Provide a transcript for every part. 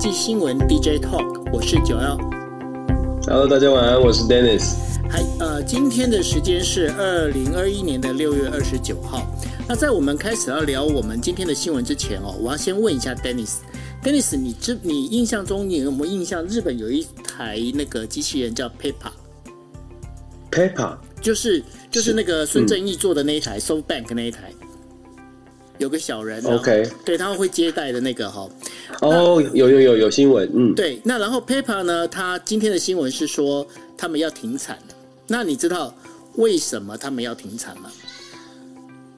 收听我们的国际新闻 DJ Talk，我是九 L。Hello，大家晚安，我是 Dennis。嗨，呃，今天的时间是二零二一年的六月二十九号。那在我们开始要聊我们今天的新闻之前哦，我要先问一下 Dennis。Dennis，你知你印象中你有没有印象？日本有一台那个机器人叫 Pepper，Pepper 就是就是那个孙正义做的那一台、嗯、SoftBank 那一台。有个小人，OK，对，他们会接待的那个哈。哦，有有有有新闻，嗯，对。那然后 PayPal 呢？他今天的新闻是说他们要停产。那你知道为什么他们要停产吗？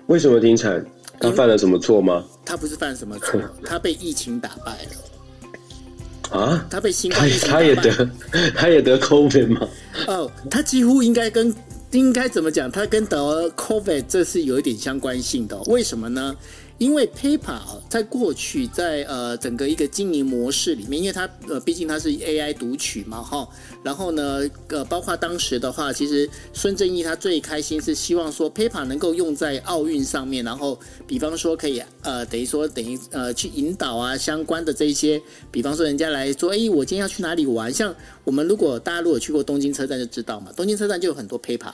为什么停产？他犯了什么错吗？他不是犯什么错，他被疫情打败了。啊？他被新冠疫情他也得他也得 COVID 吗？哦，他几乎应该跟。应该怎么讲？他跟得 COVID 这是有一点相关性的。为什么呢？因为 PayPal 在过去在呃整个一个经营模式里面，因为它呃毕竟它是 AI 读取嘛哈，然后呢呃包括当时的话，其实孙正义他最开心是希望说 PayPal 能够用在奥运上面，然后比方说可以呃等于说等于呃去引导啊相关的这一些，比方说人家来说，哎我今天要去哪里玩？像我们如果大家如果去过东京车站就知道嘛，东京车站就有很多 PayPal。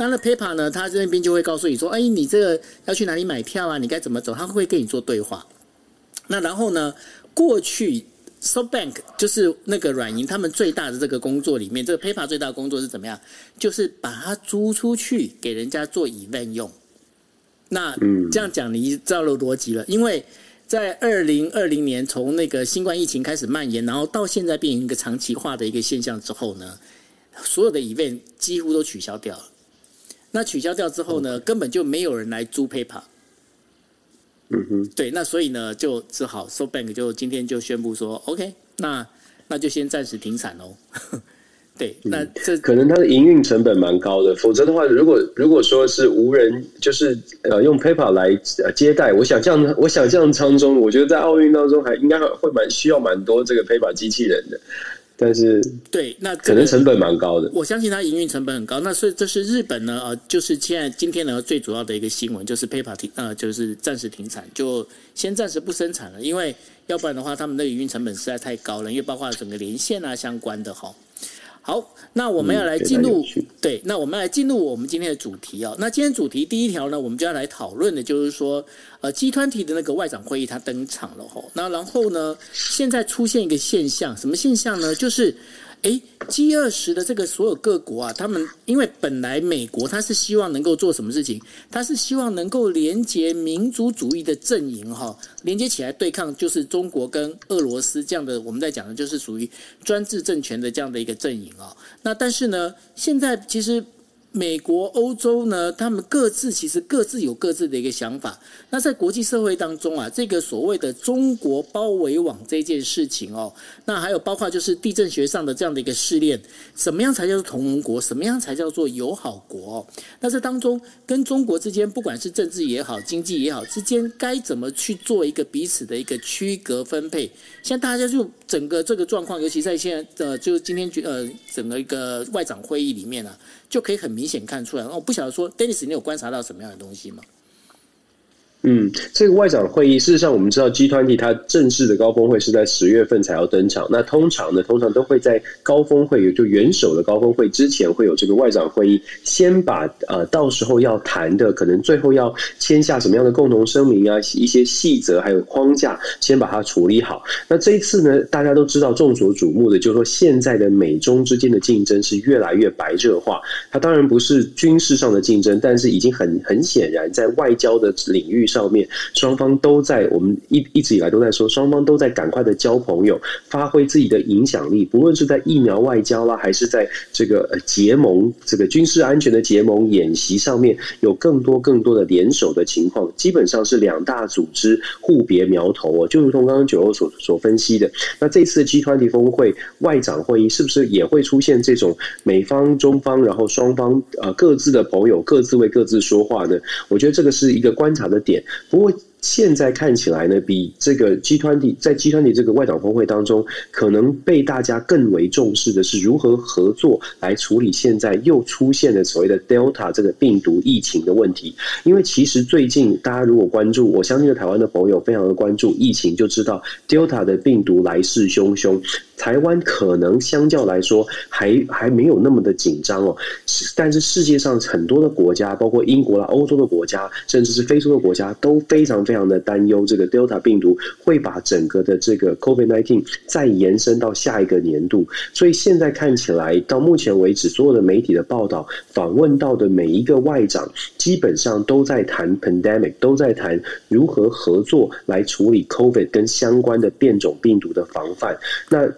那那 PayPal 呢？他这边就会告诉你说：“哎，你这个要去哪里买票啊？你该怎么走？”他会跟你做对话。那然后呢？过去 SoftBank 就是那个软银，他们最大的这个工作里面，这个 PayPal 最大的工作是怎么样？就是把它租出去给人家做 event 用。那这样讲，你知道了逻辑了。因为在二零二零年，从那个新冠疫情开始蔓延，然后到现在变成一个长期化的一个现象之后呢，所有的 event 几乎都取消掉了。那取消掉之后呢，根本就没有人来租 PayPal。嗯哼，对，那所以呢，就只好 SoftBank 就今天就宣布说，OK，那那就先暂时停产喽。对，那这可能它的营运成本蛮高的，否则的话，如果如果说是无人，就是呃用 PayPal 来接待，我想象我想象当中，我觉得在奥运当中还应该会蛮需要蛮多这个 PayPal 机器人的。但是对，那可能成本蛮高的。我相信它营运成本很高。那所以这是日本呢，呃，就是现在今天呢最主要的一个新闻，就是 PayPal 停，呃，就是暂时停产，就先暂时不生产了，因为要不然的话，他们的营运成本实在太高了，因为包括整个连线啊相关的哈。好，那我们要来进入、嗯、对，那我们来进入我们今天的主题啊、哦。那今天主题第一条呢，我们就要来讨论的就是说，呃集团体的那个外长会议它登场了吼。那然后呢，现在出现一个现象，什么现象呢？就是。哎，G 二十的这个所有各国啊，他们因为本来美国他是希望能够做什么事情？他是希望能够连接民族主义的阵营哈，连接起来对抗就是中国跟俄罗斯这样的，我们在讲的就是属于专制政权的这样的一个阵营啊。那但是呢，现在其实。美国、欧洲呢，他们各自其实各自有各自的一个想法。那在国际社会当中啊，这个所谓的中国包围网这件事情哦，那还有包括就是地震学上的这样的一个试炼，什么样才叫做同盟国？什么样才叫做友好国？那这当中跟中国之间，不管是政治也好、经济也好，之间该怎么去做一个彼此的一个区隔分配？现在大家就整个这个状况，尤其在现在呃，就是今天呃，整个一个外长会议里面呢、啊。就可以很明显看出来。我不晓得说，Dennis，你有观察到什么样的东西吗？嗯，这个外长会议，事实上我们知道，G20 它正式的高峰会是在十月份才要登场。那通常呢，通常都会在高峰会，也就元首的高峰会之前，会有这个外长会议，先把呃到时候要谈的，可能最后要签下什么样的共同声明啊，一些细则还有框架，先把它处理好。那这一次呢，大家都知道，众所瞩目的就是说，现在的美中之间的竞争是越来越白热化。它当然不是军事上的竞争，但是已经很很显然，在外交的领域。上面双方都在，我们一一直以来都在说，双方都在赶快的交朋友，发挥自己的影响力。不论是在疫苗外交啦，还是在这个结盟、这个军事安全的结盟演习上面，有更多更多的联手的情况。基本上是两大组织互别苗头哦，就如同刚刚九欧所所分析的。那这次的 G20 峰会外长会议，是不是也会出现这种美方、中方，然后双方呃各自的朋友各自为各自说话呢？我觉得这个是一个观察的点。不过，现在看起来呢，比这个 G20 在 G20 这个外长峰会当中，可能被大家更为重视的是如何合作来处理现在又出现的所谓的 Delta 这个病毒疫情的问题。因为其实最近大家如果关注，我相信台湾的朋友非常的关注疫情，就知道 Delta 的病毒来势汹汹。台湾可能相较来说还还没有那么的紧张哦，但是世界上很多的国家，包括英国啦、欧洲的国家，甚至是非洲的国家，都非常非常的担忧这个 Delta 病毒会把整个的这个 COVID-19 再延伸到下一个年度。所以现在看起来，到目前为止，所有的媒体的报道、访问到的每一个外长，基本上都在谈 pandemic，都在谈如何合作来处理 COVID 跟相关的变种病毒的防范。那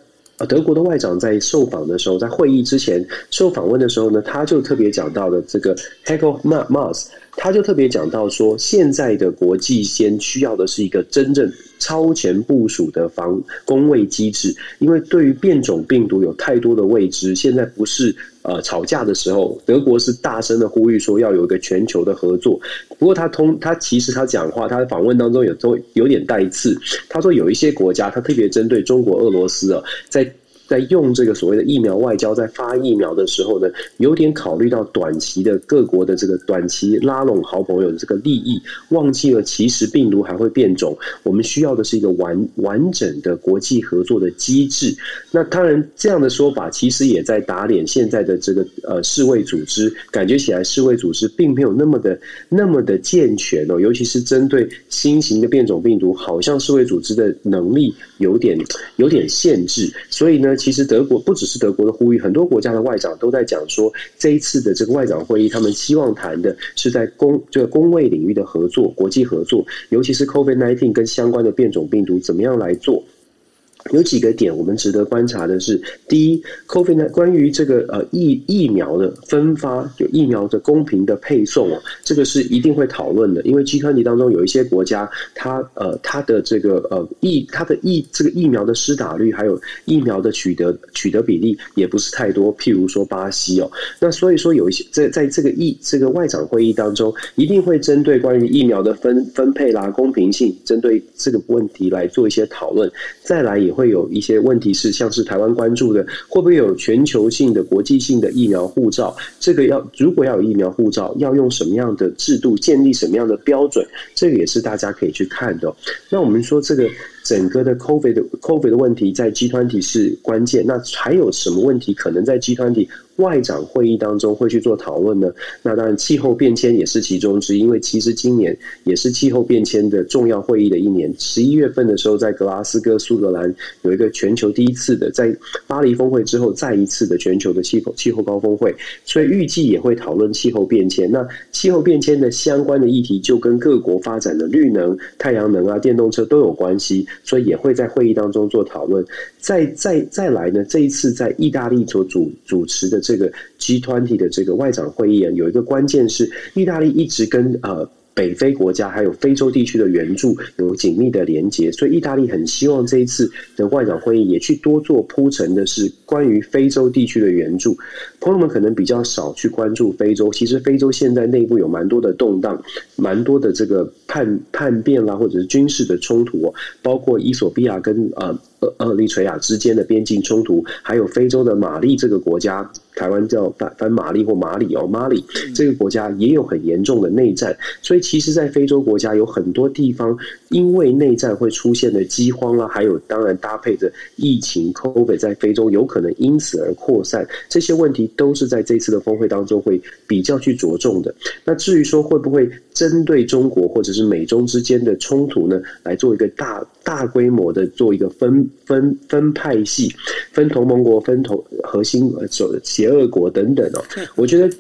德国的外长在受访的时候，在会议之前受访问的时候呢，他就特别讲到了这个 Heiko Maas，他就特别讲到说，现在的国际间需要的是一个真正超前部署的防攻卫机制，因为对于变种病毒有太多的未知，现在不是呃吵架的时候，德国是大声的呼吁说要有一个全球的合作。不过他通他其实他讲话，他的访问当中有都有点带刺，他说有一些国家，他特别针对中国、俄罗斯啊，在。在用这个所谓的疫苗外交，在发疫苗的时候呢，有点考虑到短期的各国的这个短期拉拢好朋友的这个利益，忘记了其实病毒还会变种，我们需要的是一个完完整的国际合作的机制。那当然，这样的说法其实也在打脸现在的这个呃世卫组织，感觉起来世卫组织并没有那么的那么的健全哦，尤其是针对新型的变种病毒，好像世卫组织的能力有点有点限制，所以呢。其实德国不只是德国的呼吁，很多国家的外长都在讲说，这一次的这个外长会议，他们希望谈的是在公这个公卫领域的合作、国际合作，尤其是 COVID nineteen 跟相关的变种病毒怎么样来做。有几个点我们值得观察的是，第一，COVID 呢，关于这个呃疫疫苗的分发，就疫苗的公平的配送啊，这个是一定会讨论的。因为 G20 当中有一些国家，它呃它的这个呃疫它的疫这个疫苗的施打率，还有疫苗的取得取得比例也不是太多。譬如说巴西哦，那所以说有一些在在这个疫这个外长会议当中，一定会针对关于疫苗的分分配啦、公平性，针对这个问题来做一些讨论。再来也。会有一些问题是，像是台湾关注的，会不会有全球性的、国际性的疫苗护照？这个要如果要有疫苗护照，要用什么样的制度，建立什么样的标准？这个也是大家可以去看的。那我们说这个。整个的 COVID 的 COVID 的问题在 G20 是关键，那还有什么问题可能在 G20 外长会议当中会去做讨论呢？那当然气候变迁也是其中之一，因为其实今年也是气候变迁的重要会议的一年。十一月份的时候，在格拉斯哥苏格兰有一个全球第一次的，在巴黎峰会之后再一次的全球的气候气候高峰会，所以预计也会讨论气候变迁。那气候变迁的相关的议题就跟各国发展的绿能、太阳能啊、电动车都有关系。所以也会在会议当中做讨论。再再再来呢，这一次在意大利所主主持的这个 G 团体的这个外长会议啊，有一个关键是，意大利一直跟呃。北非国家还有非洲地区的援助有紧密的连结，所以意大利很希望这一次的外长会议也去多做铺陈的是关于非洲地区的援助。朋友们可能比较少去关注非洲，其实非洲现在内部有蛮多的动荡，蛮多的这个叛叛变啦，或者是军事的冲突哦，包括伊索比亚跟呃呃厄立垂亚之间的边境冲突，还有非洲的马利这个国家。台湾叫反反马利或马里哦，马里这个国家也有很严重的内战，所以其实，在非洲国家有很多地方因为内战会出现的饥荒啊，还有当然搭配着疫情，COVID 在非洲有可能因此而扩散，这些问题都是在这次的峰会当中会比较去着重的。那至于说会不会针对中国或者是美中之间的冲突呢，来做一个大大规模的做一个分分分派系，分同盟国，分同核心呃走的。邪恶国等等哦，我觉得。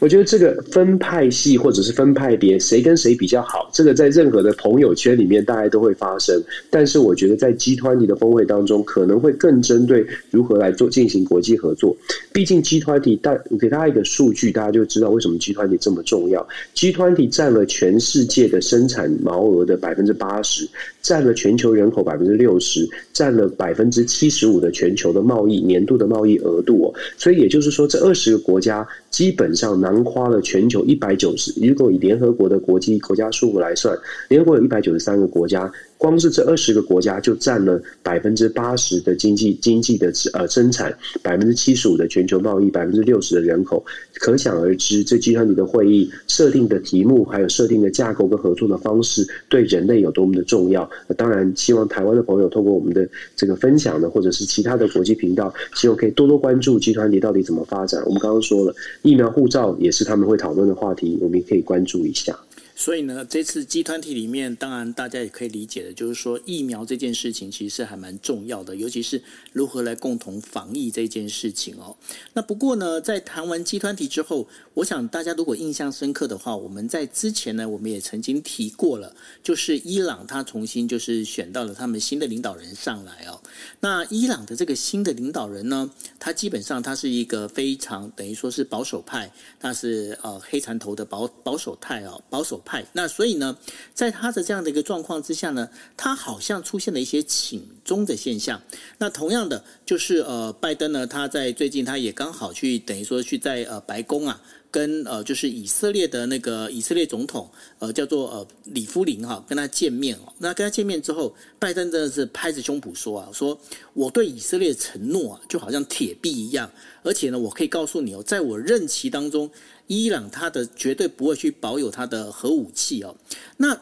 我觉得这个分派系或者是分派别，谁跟谁比较好，这个在任何的朋友圈里面大家都会发生。但是我觉得在集团体的峰会当中，可能会更针对如何来做进行国际合作。毕竟集团体大，我给大家一个数据，大家就知道为什么集团体这么重要。集团体占了全世界的生产毛额的百分之八十，占了全球人口百分之六十，占了百分之七十五的全球的贸易年度的贸易额度哦。所以也就是说，这二十个国家基本上。囊括了全球一百九十，如果以联合国的国际国家数目来算，联合国有一百九十三个国家。光是这二十个国家就占了百分之八十的经济经济的呃生产，百分之七十五的全球贸易，百分之六十的人口，可想而知，这集团里的会议设定的题目，还有设定的架构跟合作的方式，对人类有多么的重要。当然，希望台湾的朋友通过我们的这个分享呢，或者是其他的国际频道，希望可以多多关注集团里到底怎么发展。我们刚刚说了，疫苗护照也是他们会讨论的话题，我们也可以关注一下。所以呢，这次 G 团体里面，当然大家也可以理解的，就是说疫苗这件事情其实还蛮重要的，尤其是如何来共同防疫这件事情哦。那不过呢，在谈完 G 团体之后，我想大家如果印象深刻的话，我们在之前呢，我们也曾经提过了，就是伊朗他重新就是选到了他们新的领导人上来哦。那伊朗的这个新的领导人呢，他基本上他是一个非常等于说是保守派，他是呃黑蚕头的保保守派哦，保守派。那所以呢，在他的这样的一个状况之下呢，他好像出现了一些请中的现象。那同样的，就是呃，拜登呢，他在最近他也刚好去等于说去在呃白宫啊。跟呃，就是以色列的那个以色列总统，呃，叫做呃里夫林哈，跟他见面哦。那跟他见面之后，拜登真的是拍着胸脯说啊，说我对以色列承诺啊，就好像铁壁一样。而且呢，我可以告诉你哦，在我任期当中，伊朗他的绝对不会去保有他的核武器哦。那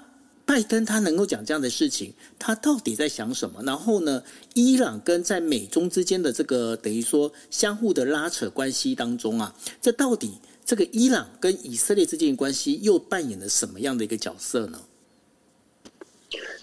拜登他能够讲这样的事情，他到底在想什么？然后呢，伊朗跟在美中之间的这个等于说相互的拉扯关系当中啊，这到底？这个伊朗跟以色列之间的关系又扮演了什么样的一个角色呢？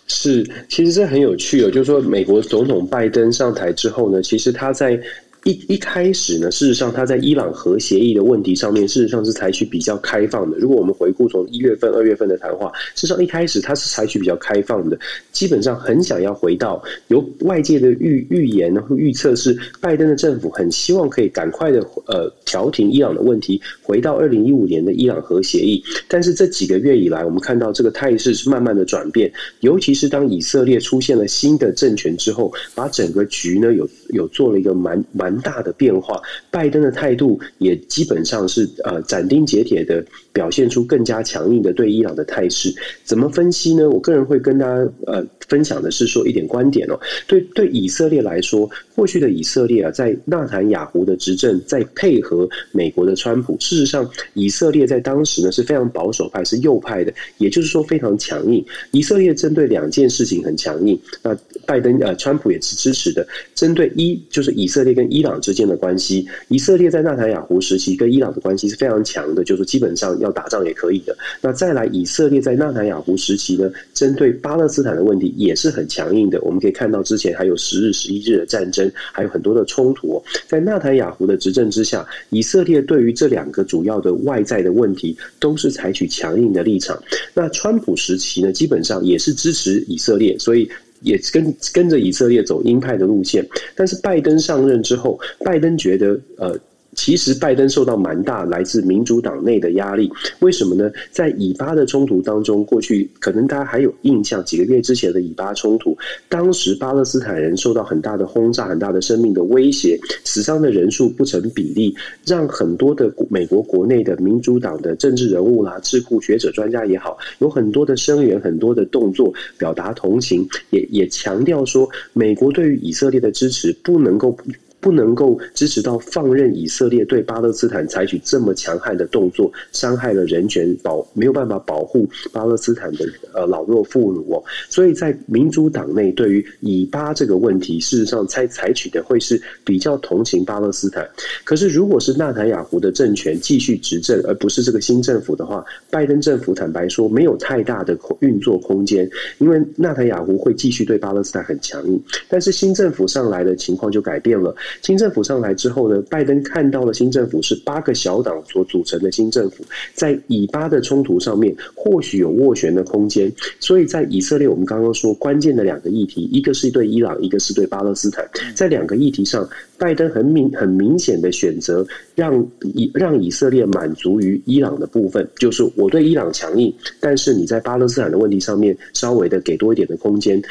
是，其实这很有趣哦。就是说，美国总统拜登上台之后呢，其实他在。一一开始呢，事实上他在伊朗核协议的问题上面，事实上是采取比较开放的。如果我们回顾从一月份、二月份的谈话，事实上一开始他是采取比较开放的，基本上很想要回到由外界的预预言和预测是拜登的政府很希望可以赶快的呃调停伊朗的问题，回到二零一五年的伊朗核协议。但是这几个月以来，我们看到这个态势是慢慢的转变，尤其是当以色列出现了新的政权之后，把整个局呢有有做了一个蛮蛮。大的变化，拜登的态度也基本上是呃斩钉截铁的表现出更加强硬的对伊朗的态势。怎么分析呢？我个人会跟大家呃分享的是说一点观点哦。对对，以色列来说，过去的以色列啊，在纳坦雅胡的执政，在配合美国的川普，事实上，以色列在当时呢是非常保守派，是右派的，也就是说非常强硬。以色列针对两件事情很强硬，那拜登呃川普也是支持的。针对一就是以色列跟伊朗之间的关系，以色列在纳坦雅胡时期跟伊朗的关系是非常强的，就是基本上要打仗也可以的。那再来，以色列在纳坦雅胡时期呢，针对巴勒斯坦的问题也是很强硬的。我们可以看到之前还有十日、十一日的战争，还有很多的冲突。在纳坦雅胡的执政之下，以色列对于这两个主要的外在的问题都是采取强硬的立场。那川普时期呢，基本上也是支持以色列，所以。也跟跟着以色列走鹰派的路线，但是拜登上任之后，拜登觉得呃。其实拜登受到蛮大来自民主党内的压力，为什么呢？在以巴的冲突当中，过去可能大家还有印象，几个月之前的以巴冲突，当时巴勒斯坦人受到很大的轰炸，很大的生命的威胁，死伤的人数不成比例，让很多的美国国内的民主党的政治人物啦、智库学者、专家也好，有很多的声援，很多的动作表达同情，也也强调说，美国对于以色列的支持不能够。不能够支持到放任以色列对巴勒斯坦采取这么强悍的动作，伤害了人权，保没有办法保护巴勒斯坦的呃老弱妇孺哦。所以在民主党内，对于以巴这个问题，事实上采采取的会是比较同情巴勒斯坦。可是如果是纳坦雅胡的政权继续执政，而不是这个新政府的话，拜登政府坦白说没有太大的空运作空间，因为纳坦雅胡会继续对巴勒斯坦很强硬。但是新政府上来的情况就改变了。新政府上来之后呢，拜登看到了新政府是八个小党所组成的新政府，在以巴的冲突上面或许有斡旋的空间。所以在以色列，我们刚刚说关键的两个议题，一个是对伊朗，一个是对巴勒斯坦。在两个议题上，拜登很明很明显的选择让以让以色列满足于伊朗的部分，就是我对伊朗强硬，但是你在巴勒斯坦的问题上面稍微的给多一点的空间。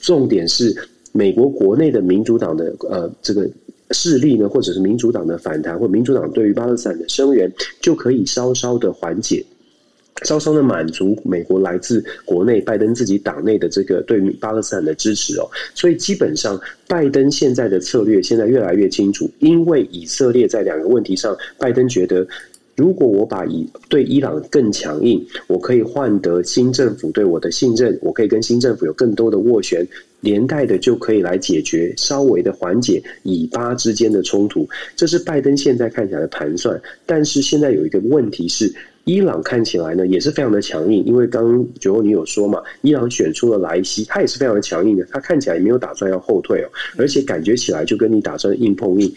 重点是。美国国内的民主党的呃这个势力呢，或者是民主党的反弹，或民主党对于巴勒斯坦的声援，就可以稍稍的缓解。稍稍的满足美国来自国内拜登自己党内的这个对巴勒斯坦的支持哦，所以基本上拜登现在的策略现在越来越清楚，因为以色列在两个问题上，拜登觉得如果我把以对伊朗更强硬，我可以换得新政府对我的信任，我可以跟新政府有更多的斡旋，连带的就可以来解决稍微的缓解以巴之间的冲突，这是拜登现在看起来的盘算，但是现在有一个问题是。伊朗看起来呢也是非常的强硬，因为刚刚九欧你有说嘛，伊朗选出了莱西，他也是非常的强硬的，他看起来也没有打算要后退哦，而且感觉起来就跟你打算硬碰硬。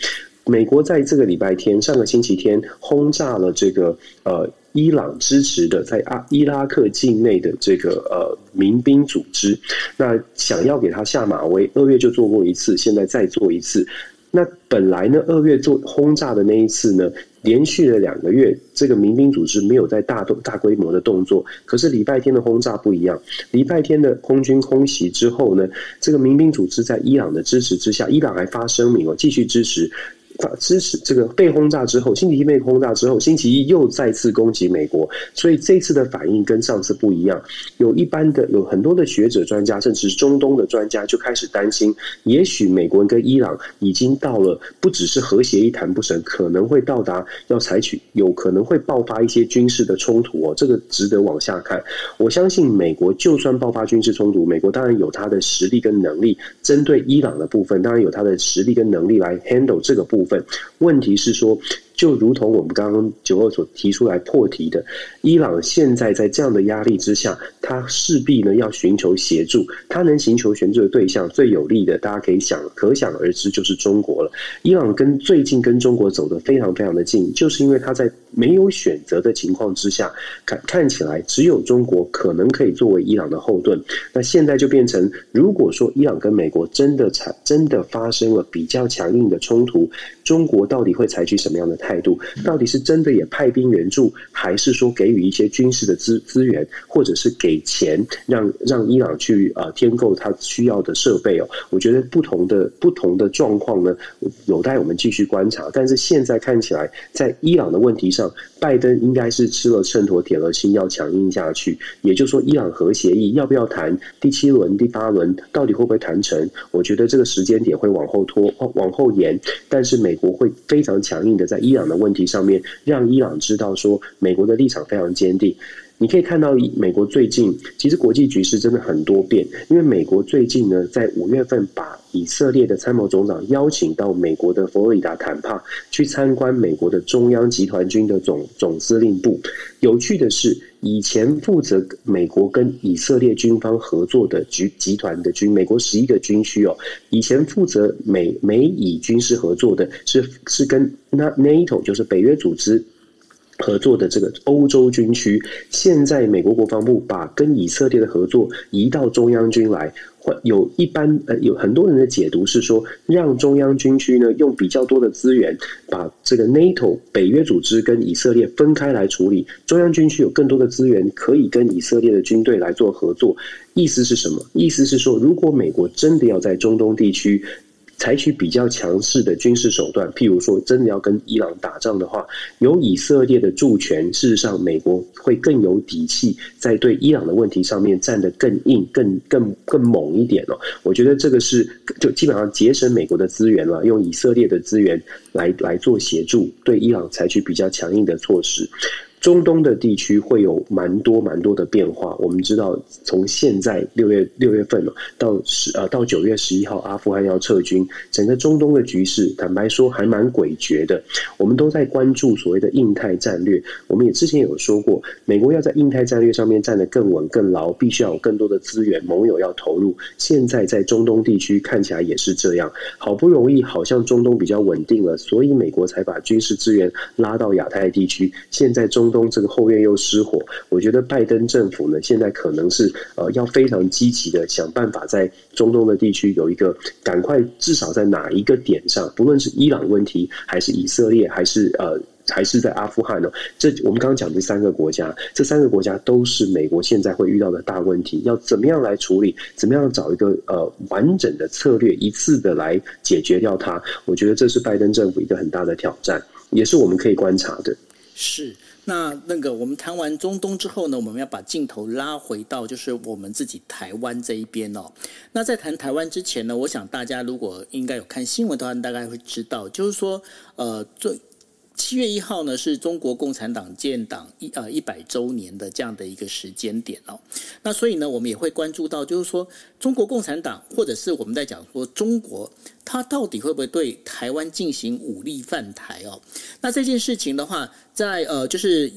美国在这个礼拜天，上个星期天轰炸了这个呃伊朗支持的在阿伊拉克境内的这个呃民兵组织，那想要给他下马威，二月就做过一次，现在再做一次。那本来呢，二月做轰炸的那一次呢，连续了两个月，这个民兵组织没有在大动大规模的动作。可是礼拜天的轰炸不一样，礼拜天的空军空袭之后呢，这个民兵组织在伊朗的支持之下，伊朗还发声明哦，继续支持。支持这个被轰炸之后，星期一被轰炸之后，星期一又再次攻击美国，所以这次的反应跟上次不一样。有一般的有很多的学者、专家，甚至是中东的专家就开始担心，也许美国跟伊朗已经到了不只是核协议谈不成，可能会到达要采取，有可能会爆发一些军事的冲突哦。这个值得往下看。我相信美国就算爆发军事冲突，美国当然有它的实力跟能力，针对伊朗的部分，当然有它的实力跟能力来 handle 这个部分。问题是说，就如同我们刚刚九二所提出来破题的，伊朗现在在这样的压力之下，他势必呢要寻求协助，他能寻求协助的对象最有利的，大家可以想可想而知，就是中国了。伊朗跟最近跟中国走得非常非常的近，就是因为他在没有选择的情况之下，看看起来只有中国可能可以作为伊朗的后盾。那现在就变成，如果说伊朗跟美国真的产真的发生了比较强硬的冲突，中国到底会采取什么样的态态度？到底是真的也派兵援助，还是说给予一些军事的资资源，或者是给钱让让伊朗去啊添购他需要的设备哦？我觉得不同的不同的状况呢，有待我们继续观察。但是现在看起来，在伊朗的问题上，拜登应该是吃了秤砣铁了心要强硬下去。也就是说，伊朗核协议要不要谈第七轮、第八轮，到底会不会谈成？我觉得这个时间点会往后拖、往后延。但是美国会非常强硬的在伊伊朗的问题上面，让伊朗知道说美国的立场非常坚定。你可以看到，美国最近其实国际局势真的很多变，因为美国最近呢，在五月份把以色列的参谋总长邀请到美国的佛罗里达坦帕去参观美国的中央集团军的总总司令部。有趣的是，以前负责美国跟以色列军方合作的局集团的军，美国十一个军区哦，以前负责美美以军事合作的是是跟那 NATO 就是北约组织。合作的这个欧洲军区，现在美国国防部把跟以色列的合作移到中央军来，有一般呃有很多人的解读是说，让中央军区呢用比较多的资源，把这个 NATO 北约组织跟以色列分开来处理，中央军区有更多的资源可以跟以色列的军队来做合作。意思是什么？意思是说，如果美国真的要在中东地区。采取比较强势的军事手段，譬如说，真的要跟伊朗打仗的话，有以色列的助权，事实上，美国会更有底气，在对伊朗的问题上面站得更硬、更更更猛一点哦。我觉得这个是就基本上节省美国的资源了，用以色列的资源来来做协助，对伊朗采取比较强硬的措施。中东的地区会有蛮多蛮多的变化。我们知道，从现在六月六月份到十呃到九月十一号，阿富汗要撤军，整个中东的局势，坦白说还蛮诡谲的。我们都在关注所谓的印太战略。我们也之前有说过，美国要在印太战略上面站得更稳更牢，必须要有更多的资源，盟友要投入。现在在中东地区看起来也是这样，好不容易好像中东比较稳定了，所以美国才把军事资源拉到亚太地区。现在中东这个后院又失火，我觉得拜登政府呢，现在可能是呃要非常积极的想办法，在中东的地区有一个赶快，至少在哪一个点上，不论是伊朗问题，还是以色列，还是呃还是在阿富汗呢？这我们刚刚讲这三个国家，这三个国家都是美国现在会遇到的大问题，要怎么样来处理？怎么样找一个呃完整的策略，一次的来解决掉它？我觉得这是拜登政府一个很大的挑战，也是我们可以观察的。是。那那个，我们谈完中东之后呢，我们要把镜头拉回到就是我们自己台湾这一边哦。那在谈台湾之前呢，我想大家如果应该有看新闻的话，大概会知道，就是说，呃，最。七月一号呢，是中国共产党建党一呃一百周年的这样的一个时间点哦。那所以呢，我们也会关注到，就是说中国共产党或者是我们在讲说中国，它到底会不会对台湾进行武力犯台哦？那这件事情的话，在呃就是。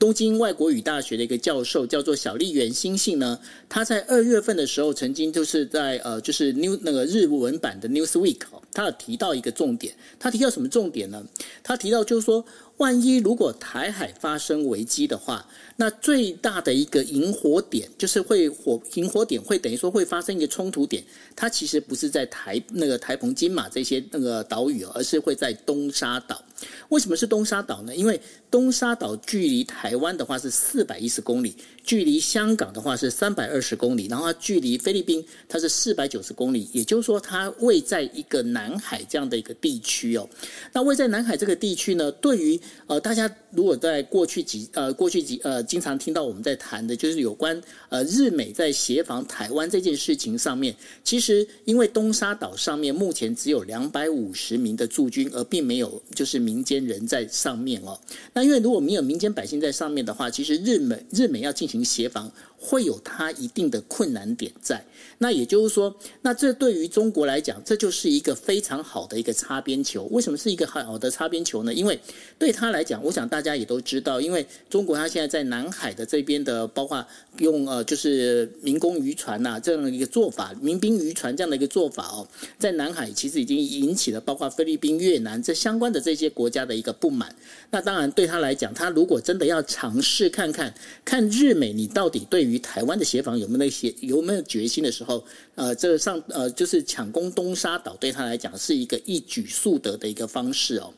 东京外国语大学的一个教授叫做小笠原新幸呢，他在二月份的时候曾经就是在呃就是 New 那个日文版的 Newsweek，他有提到一个重点，他提到什么重点呢？他提到就是说，万一如果台海发生危机的话，那最大的一个引火点就是会火引火点会等于说会发生一个冲突点，它其实不是在台那个台澎金马这些那个岛屿，而是会在东沙岛。为什么是东沙岛呢？因为东沙岛距离台湾的话是四百一十公里，距离香港的话是三百二十公里，然后它距离菲律宾它是四百九十公里，也就是说它位在一个南海这样的一个地区哦。那位在南海这个地区呢，对于呃大家如果在过去几呃过去几呃经常听到我们在谈的就是有关呃日美在协防台湾这件事情上面，其实因为东沙岛上面目前只有两百五十名的驻军，而并没有就是民间人在上面哦。那因为如果没有民间百姓在上面的话，其实日美日美要进行协防，会有它一定的困难点在。那也就是说，那这对于中国来讲，这就是一个非常好的一个擦边球。为什么是一个好的擦边球呢？因为对他来讲，我想大家也都知道，因为中国它现在在南海的这边的，包括用呃就是民工渔船呐、这样的一个做法，民兵渔船这样的一个做法哦，在南海其实已经引起了包括菲律宾、越南这相关的这些国家的一个不满。那当然对他来讲，他如果真的要尝试看看看日美你到底对于台湾的协防有没有那些有没有决心的时候。呃，这个上呃，就是抢攻东沙岛，对他来讲是一个一举数得的一个方式哦。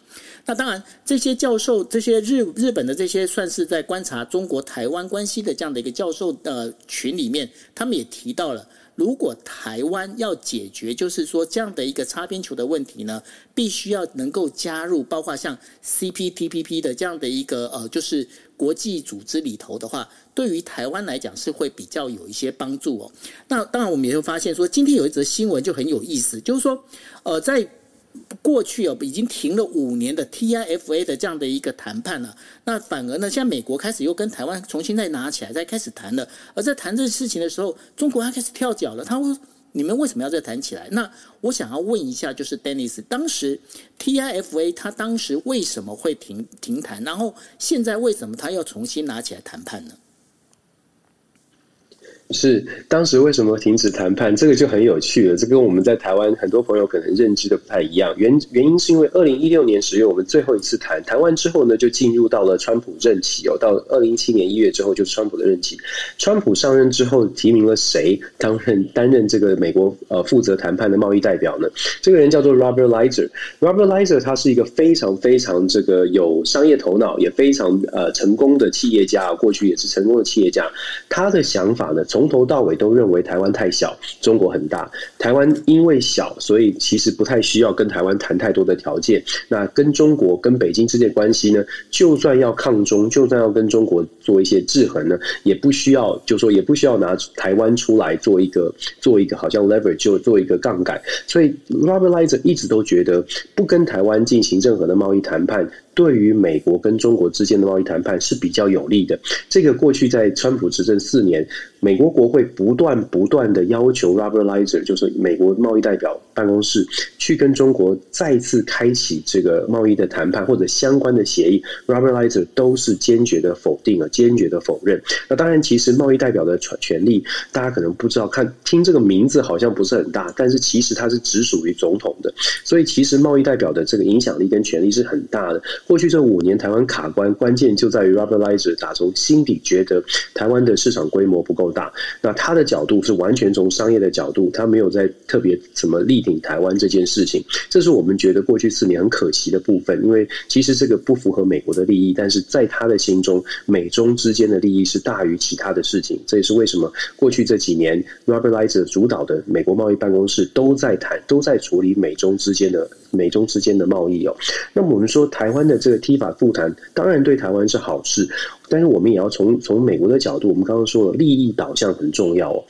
那当然，这些教授，这些日日本的这些算是在观察中国台湾关系的这样的一个教授的群里面，他们也提到了，如果台湾要解决，就是说这样的一个擦边球的问题呢，必须要能够加入，包括像 CPTPP 的这样的一个呃，就是。国际组织里头的话，对于台湾来讲是会比较有一些帮助哦。那当然，我们也会发现说，今天有一则新闻就很有意思，就是说，呃，在过去哦，已经停了五年的 TIFA 的这样的一个谈判了，那反而呢，现在美国开始又跟台湾重新再拿起来，再开始谈了。而在谈这事情的时候，中国还开始跳脚了，他说。你们为什么要再谈起来？那我想要问一下，就是 Dennis，当时 TIFA 他当时为什么会停停谈？然后现在为什么他要重新拿起来谈判呢？是当时为什么停止谈判？这个就很有趣了。这跟我们在台湾很多朋友可能认知的不太一样。原原因是因为二零一六年十月我们最后一次谈谈完之后呢，就进入到了川普任期哦。到二零一七年一月之后，就是川普的任期。川普上任之后，提名了谁担任担任这个美国呃负责谈判的贸易代表呢？这个人叫做 Robert Lizer。Robert Lizer 他是一个非常非常这个有商业头脑，也非常呃成功的企业家，过去也是成功的企业家。他的想法呢，从从头到尾都认为台湾太小，中国很大。台湾因为小，所以其实不太需要跟台湾谈太多的条件。那跟中国、跟北京之间关系呢？就算要抗中，就算要跟中国做一些制衡呢，也不需要，就说也不需要拿台湾出来做一个做一个好像 lever 就做一个杠杆。所以 Robert Lighter 一直都觉得不跟台湾进行任何的贸易谈判。对于美国跟中国之间的贸易谈判是比较有利的。这个过去在川普执政四年，美国国会不断不断的要求 Robert Lizer，就是美国贸易代表办公室，去跟中国再次开启这个贸易的谈判或者相关的协议。，Robert Lizer 都是坚决的否定了，坚决的否认。那当然，其实贸易代表的权权力，大家可能不知道，看听这个名字好像不是很大，但是其实它是直属于总统的，所以其实贸易代表的这个影响力跟权力是很大的。过去这五年台湾卡关，关键就在于 Robert Lizer 打从心底觉得台湾的市场规模不够大。那他的角度是完全从商业的角度，他没有在特别怎么力挺台湾这件事情。这是我们觉得过去四年很可惜的部分，因为其实这个不符合美国的利益，但是在他的心中，美中之间的利益是大于其他的事情。这也是为什么过去这几年 Robert Lizer 主导的美国贸易办公室都在谈，都在处理美中之间的美中之间的贸易哦。那么我们说台湾的这个踢法复谈，当然对台湾是好事，但是我们也要从从美国的角度，我们刚刚说了利益导向很重要哦。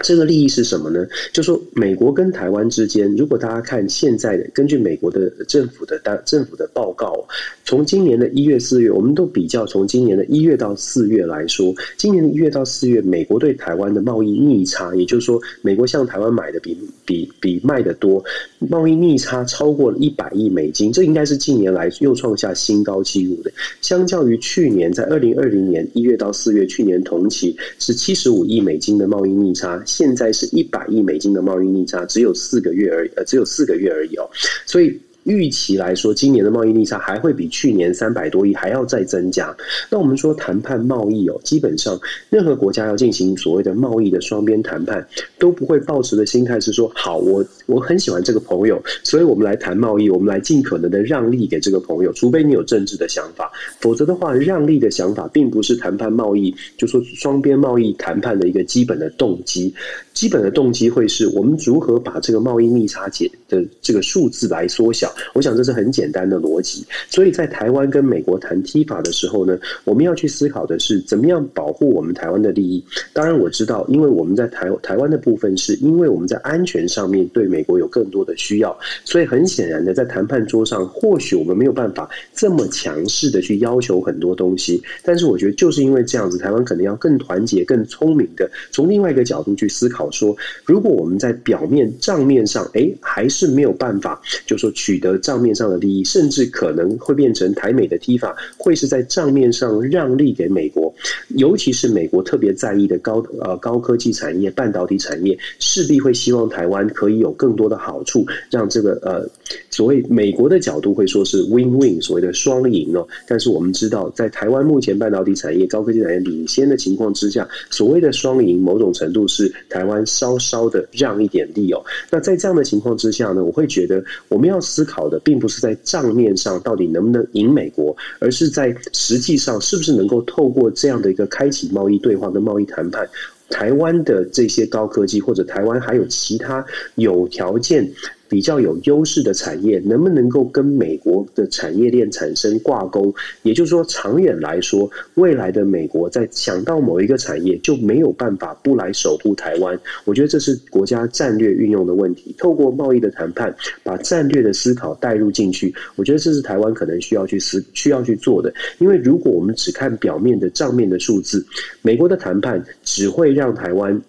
这个利益是什么呢？就说美国跟台湾之间，如果大家看现在的，根据美国的政府的单政府的报告，从今年的一月四月，我们都比较从今年的一月到四月来说，今年的一月到四月，美国对台湾的贸易逆差，也就是说，美国向台湾买的比比比卖的多，贸易逆差超过了一百亿美金，这应该是近年来又创下新高纪录的。相较于去年，在二零二零年一月到四月，去年同期是七十五亿美金的贸易逆差。现在是一百亿美金的贸易逆差，只有四个月而已，呃，只有四个月而已哦，所以。预期来说，今年的贸易逆差还会比去年三百多亿还要再增加。那我们说谈判贸易哦，基本上任何国家要进行所谓的贸易的双边谈判，都不会抱持的心态是说，好，我我很喜欢这个朋友，所以我们来谈贸易，我们来尽可能的让利给这个朋友，除非你有政治的想法，否则的话，让利的想法并不是谈判贸易，就说双边贸易谈判的一个基本的动机。基本的动机会是我们如何把这个贸易逆差解的这个数字来缩小。我想这是很简单的逻辑。所以在台湾跟美国谈 T 法的时候呢，我们要去思考的是怎么样保护我们台湾的利益。当然我知道，因为我们在台台湾的部分是因为我们在安全上面对美国有更多的需要，所以很显然的在谈判桌上，或许我们没有办法这么强势的去要求很多东西。但是我觉得就是因为这样子，台湾可能要更团结、更聪明的从另外一个角度去思考。说，如果我们在表面账面上，哎，还是没有办法，就说取得账面上的利益，甚至可能会变成台美的踢法会是在账面上让利给美国，尤其是美国特别在意的高呃高科技产业、半导体产业，势必会希望台湾可以有更多的好处，让这个呃所谓美国的角度会说是 win-win，所谓的双赢哦。但是我们知道，在台湾目前半导体产业、高科技产业领先的情况之下，所谓的双赢，某种程度是台湾。稍稍的让一点力哦，那在这样的情况之下呢，我会觉得我们要思考的，并不是在账面上到底能不能赢美国，而是在实际上是不是能够透过这样的一个开启贸易对话跟贸易谈判，台湾的这些高科技或者台湾还有其他有条件。比较有优势的产业，能不能够跟美国的产业链产生挂钩？也就是说，长远来说，未来的美国在想到某一个产业，就没有办法不来守护台湾。我觉得这是国家战略运用的问题。透过贸易的谈判，把战略的思考带入进去，我觉得这是台湾可能需要去思、需要去做的。因为如果我们只看表面的账面的数字，美国的谈判只会让台湾。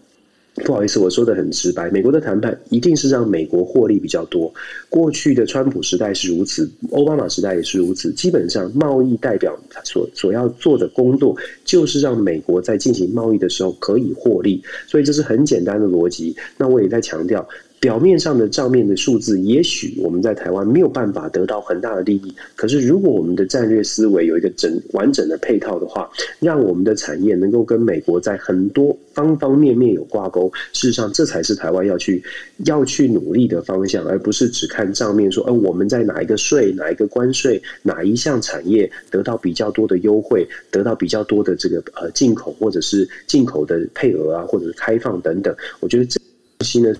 不好意思，我说的很直白。美国的谈判一定是让美国获利比较多。过去的川普时代是如此，奥巴马时代也是如此。基本上，贸易代表所所要做的工作，就是让美国在进行贸易的时候可以获利。所以这是很简单的逻辑。那我也在强调。表面上的账面的数字，也许我们在台湾没有办法得到很大的利益。可是，如果我们的战略思维有一个整完整的配套的话，让我们的产业能够跟美国在很多方方面面有挂钩，事实上，这才是台湾要去要去努力的方向，而不是只看账面说，呃，我们在哪一个税、哪一个关税、哪一项产业得到比较多的优惠，得到比较多的这个呃进口或者是进口的配额啊，或者是开放等等。我觉得这东西呢。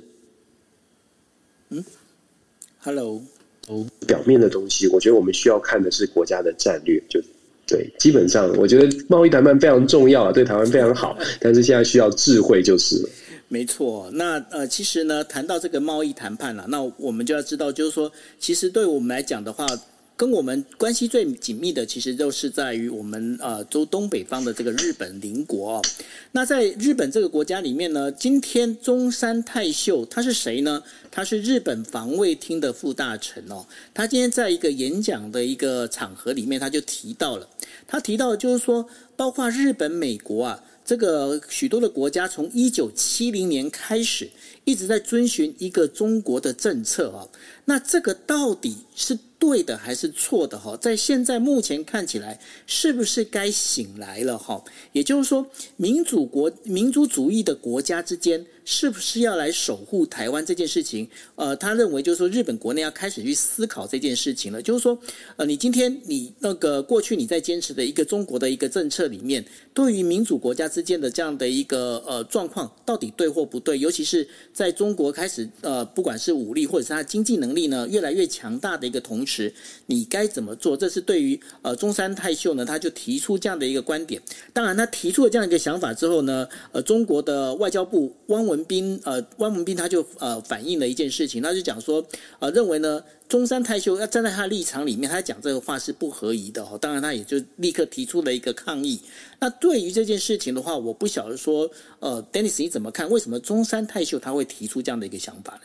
嗯，Hello，哦，表面的东西，我觉得我们需要看的是国家的战略，就对，基本上我觉得贸易谈判非常重要啊，对台湾非常好，但是现在需要智慧就是了。没错，那呃，其实呢，谈到这个贸易谈判了，那我们就要知道，就是说，其实对我们来讲的话。跟我们关系最紧密的，其实就是在于我们呃周东北方的这个日本邻国哦。那在日本这个国家里面呢，今天中山泰秀他是谁呢？他是日本防卫厅的副大臣哦。他今天在一个演讲的一个场合里面，他就提到了，他提到就是说，包括日本、美国啊，这个许多的国家从一九七零年开始一直在遵循一个中国的政策啊，那这个到底是对的还是错的哈？在现在目前看起来，是不是该醒来了哈？也就是说，民主国、民族主义的国家之间。是不是要来守护台湾这件事情？呃，他认为就是说，日本国内要开始去思考这件事情了。就是说，呃，你今天你那个过去你在坚持的一个中国的一个政策里面，对于民主国家之间的这样的一个呃状况，到底对或不对？尤其是在中国开始呃，不管是武力或者是他经济能力呢越来越强大的一个同时，你该怎么做？这是对于呃中山泰秀呢，他就提出这样的一个观点。当然，他提出了这样一个想法之后呢，呃，中国的外交部汪文文斌呃，汪文斌他就呃反映了一件事情，他就讲说，呃，认为呢，中山泰秀要站在他的立场里面，他讲这个话是不合宜的哈。当然，他也就立刻提出了一个抗议。那对于这件事情的话，我不晓得说，呃，Dennis 你怎么看？为什么中山泰秀他会提出这样的一个想法呢？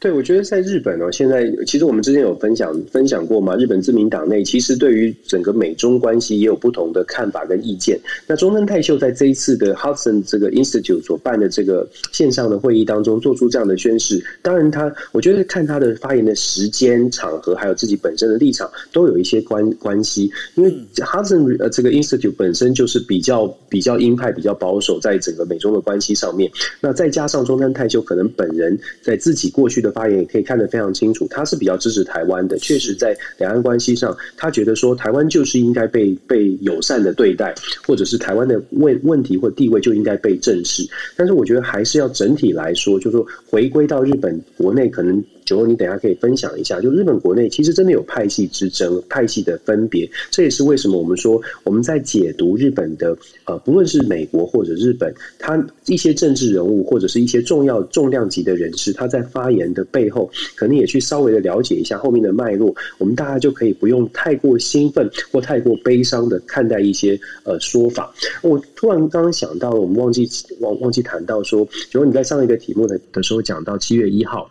对，我觉得在日本哦，现在其实我们之前有分享分享过嘛，日本自民党内其实对于整个美中关系也有不同的看法跟意见。那中山泰秀在这一次的 Hudson 这个 Institute 所办的这个线上的会议当中做出这样的宣誓，当然他我觉得看他的发言的时间、场合，还有自己本身的立场，都有一些关关系。因为 Hudson 呃这个 Institute 本身就是比较比较鹰派、比较保守，在整个美中的关系上面。那再加上中山泰秀可能本人在自己过去的发言也可以看得非常清楚，他是比较支持台湾的。确实，在两岸关系上，他觉得说台湾就是应该被被友善的对待，或者是台湾的问问题或地位就应该被正视。但是，我觉得还是要整体来说，就是说回归到日本国内，可能。九欧，你等下可以分享一下，就日本国内其实真的有派系之争、派系的分别，这也是为什么我们说我们在解读日本的呃，不论是美国或者日本，他一些政治人物或者是一些重要重量级的人士，他在发言的背后，可能也去稍微的了解一下后面的脉络，我们大家就可以不用太过兴奋或太过悲伤的看待一些呃说法。我突然刚刚想到了，我们忘记忘忘记谈到说，九欧你在上一个题目的的时候讲到七月一号。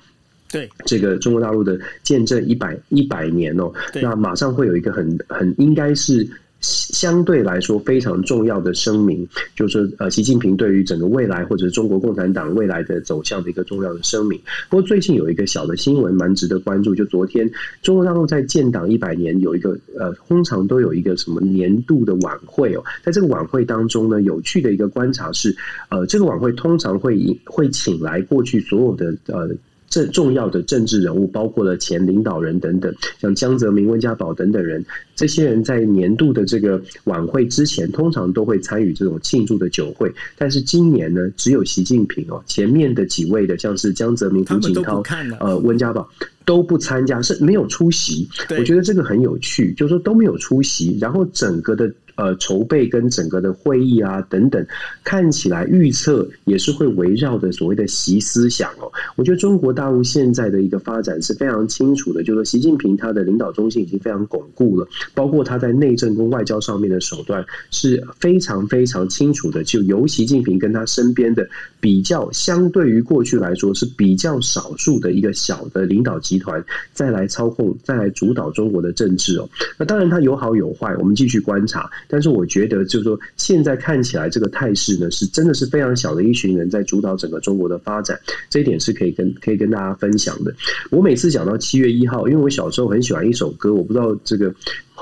对这个中国大陆的见证一百一百年哦，那马上会有一个很很应该是相对来说非常重要的声明，就是呃，习近平对于整个未来或者是中国共产党未来的走向的一个重要的声明。不过最近有一个小的新闻蛮值得关注，就昨天中国大陆在建党一百年有一个呃，通常都有一个什么年度的晚会哦，在这个晚会当中呢，有趣的一个观察是，呃，这个晚会通常会会请来过去所有的呃。这重要的政治人物，包括了前领导人等等，像江泽民、温家宝等等人，这些人在年度的这个晚会之前，通常都会参与这种庆祝的酒会。但是今年呢，只有习近平哦，前面的几位的，像是江泽民、胡锦涛、呃温家宝都不参加，是没有出席。我觉得这个很有趣，就是说都没有出席，然后整个的。呃，筹备跟整个的会议啊等等，看起来预测也是会围绕着所谓的习思想哦。我觉得中国大陆现在的一个发展是非常清楚的，就是习近平他的领导中心已经非常巩固了，包括他在内政跟外交上面的手段是非常非常清楚的。就由习近平跟他身边的比较，相对于过去来说是比较少数的一个小的领导集团，再来操控、再来主导中国的政治哦。那当然，它有好有坏，我们继续观察。但是我觉得，就是说，现在看起来这个态势呢，是真的是非常小的一群人在主导整个中国的发展，这一点是可以跟可以跟大家分享的。我每次讲到七月一号，因为我小时候很喜欢一首歌，我不知道这个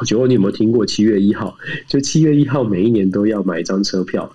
九欧你有没有听过七月一号？就七月一号每一年都要买一张车票。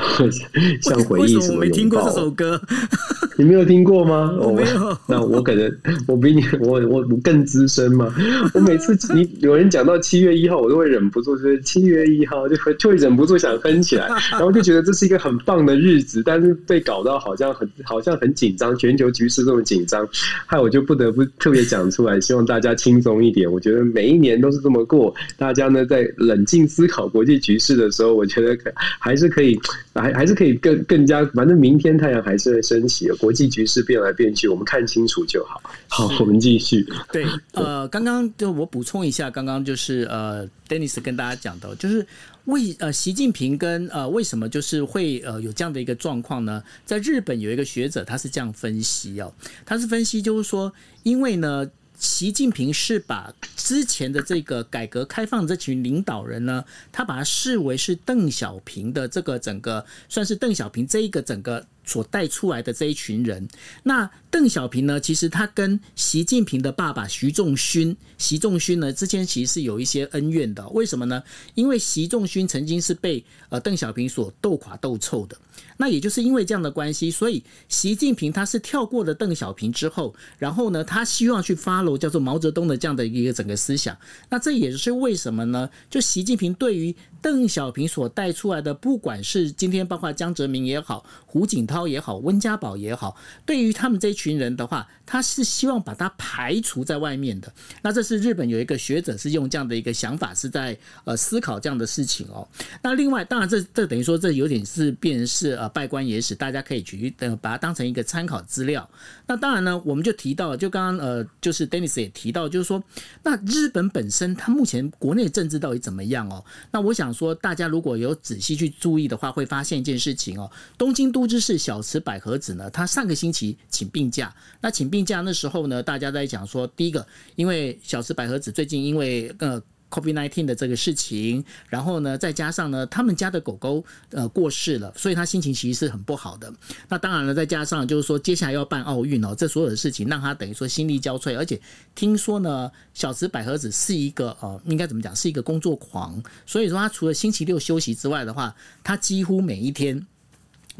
像回忆什么？我没听过这首歌，你没有听过吗？我没有。那我可能我比你我我更资深嘛。我每次你有人讲到七月一号，我都会忍不住，就是七月一号就会就会忍不住想哼起来，然后就觉得这是一个很棒的日子，但是被搞到好像很好像很紧张，全球局势这么紧张，害我就不得不特别讲出来，希望大家轻松一点。我觉得每一年都是这么过，大家呢在冷静思考国际局势的时候，我觉得可还是可以。还还是可以更更加，反正明天太阳还是会升起的。国际局势变来变去，我们看清楚就好。好，我们继续。对，呃，刚刚就我补充一下，刚刚就是呃，Dennis 跟大家讲的，就是为呃，习近平跟呃，为什么就是会呃有这样的一个状况呢？在日本有一个学者，他是这样分析哦，他是分析就是说，因为呢。习近平是把之前的这个改革开放这群领导人呢，他把他视为是邓小平的这个整个，算是邓小平这一个整个。所带出来的这一群人，那邓小平呢？其实他跟习近平的爸爸习仲勋，习仲勋呢之间其实是有一些恩怨的。为什么呢？因为习仲勋曾经是被呃邓小平所斗垮斗臭的。那也就是因为这样的关系，所以习近平他是跳过了邓小平之后，然后呢，他希望去 follow 叫做毛泽东的这样的一个整个思想。那这也是为什么呢？就习近平对于邓小平所带出来的，不管是今天包括江泽民也好，胡锦涛也好，温家宝也好，对于他们这群人的话，他是希望把他排除在外面的。那这是日本有一个学者是用这样的一个想法，是在呃思考这样的事情哦。那另外，当然这这等于说这有点是变成是呃拜官野史，大家可以去呃把它当成一个参考资料。那当然呢，我们就提到，就刚刚呃就是 Dennis 也提到，就是说，那日本本身它目前国内政治到底怎么样哦？那我想。说大家如果有仔细去注意的话，会发现一件事情哦。东京都知事小池百合子呢，她上个星期请病假。那请病假那时候呢，大家在讲说，第一个，因为小池百合子最近因为呃。COVID-19 的这个事情，然后呢，再加上呢，他们家的狗狗呃过世了，所以他心情其实是很不好的。那当然了，再加上就是说，接下来要办奥运哦，这所有的事情让他等于说心力交瘁。而且听说呢，小池百合子是一个呃，应该怎么讲，是一个工作狂。所以说，他除了星期六休息之外的话，他几乎每一天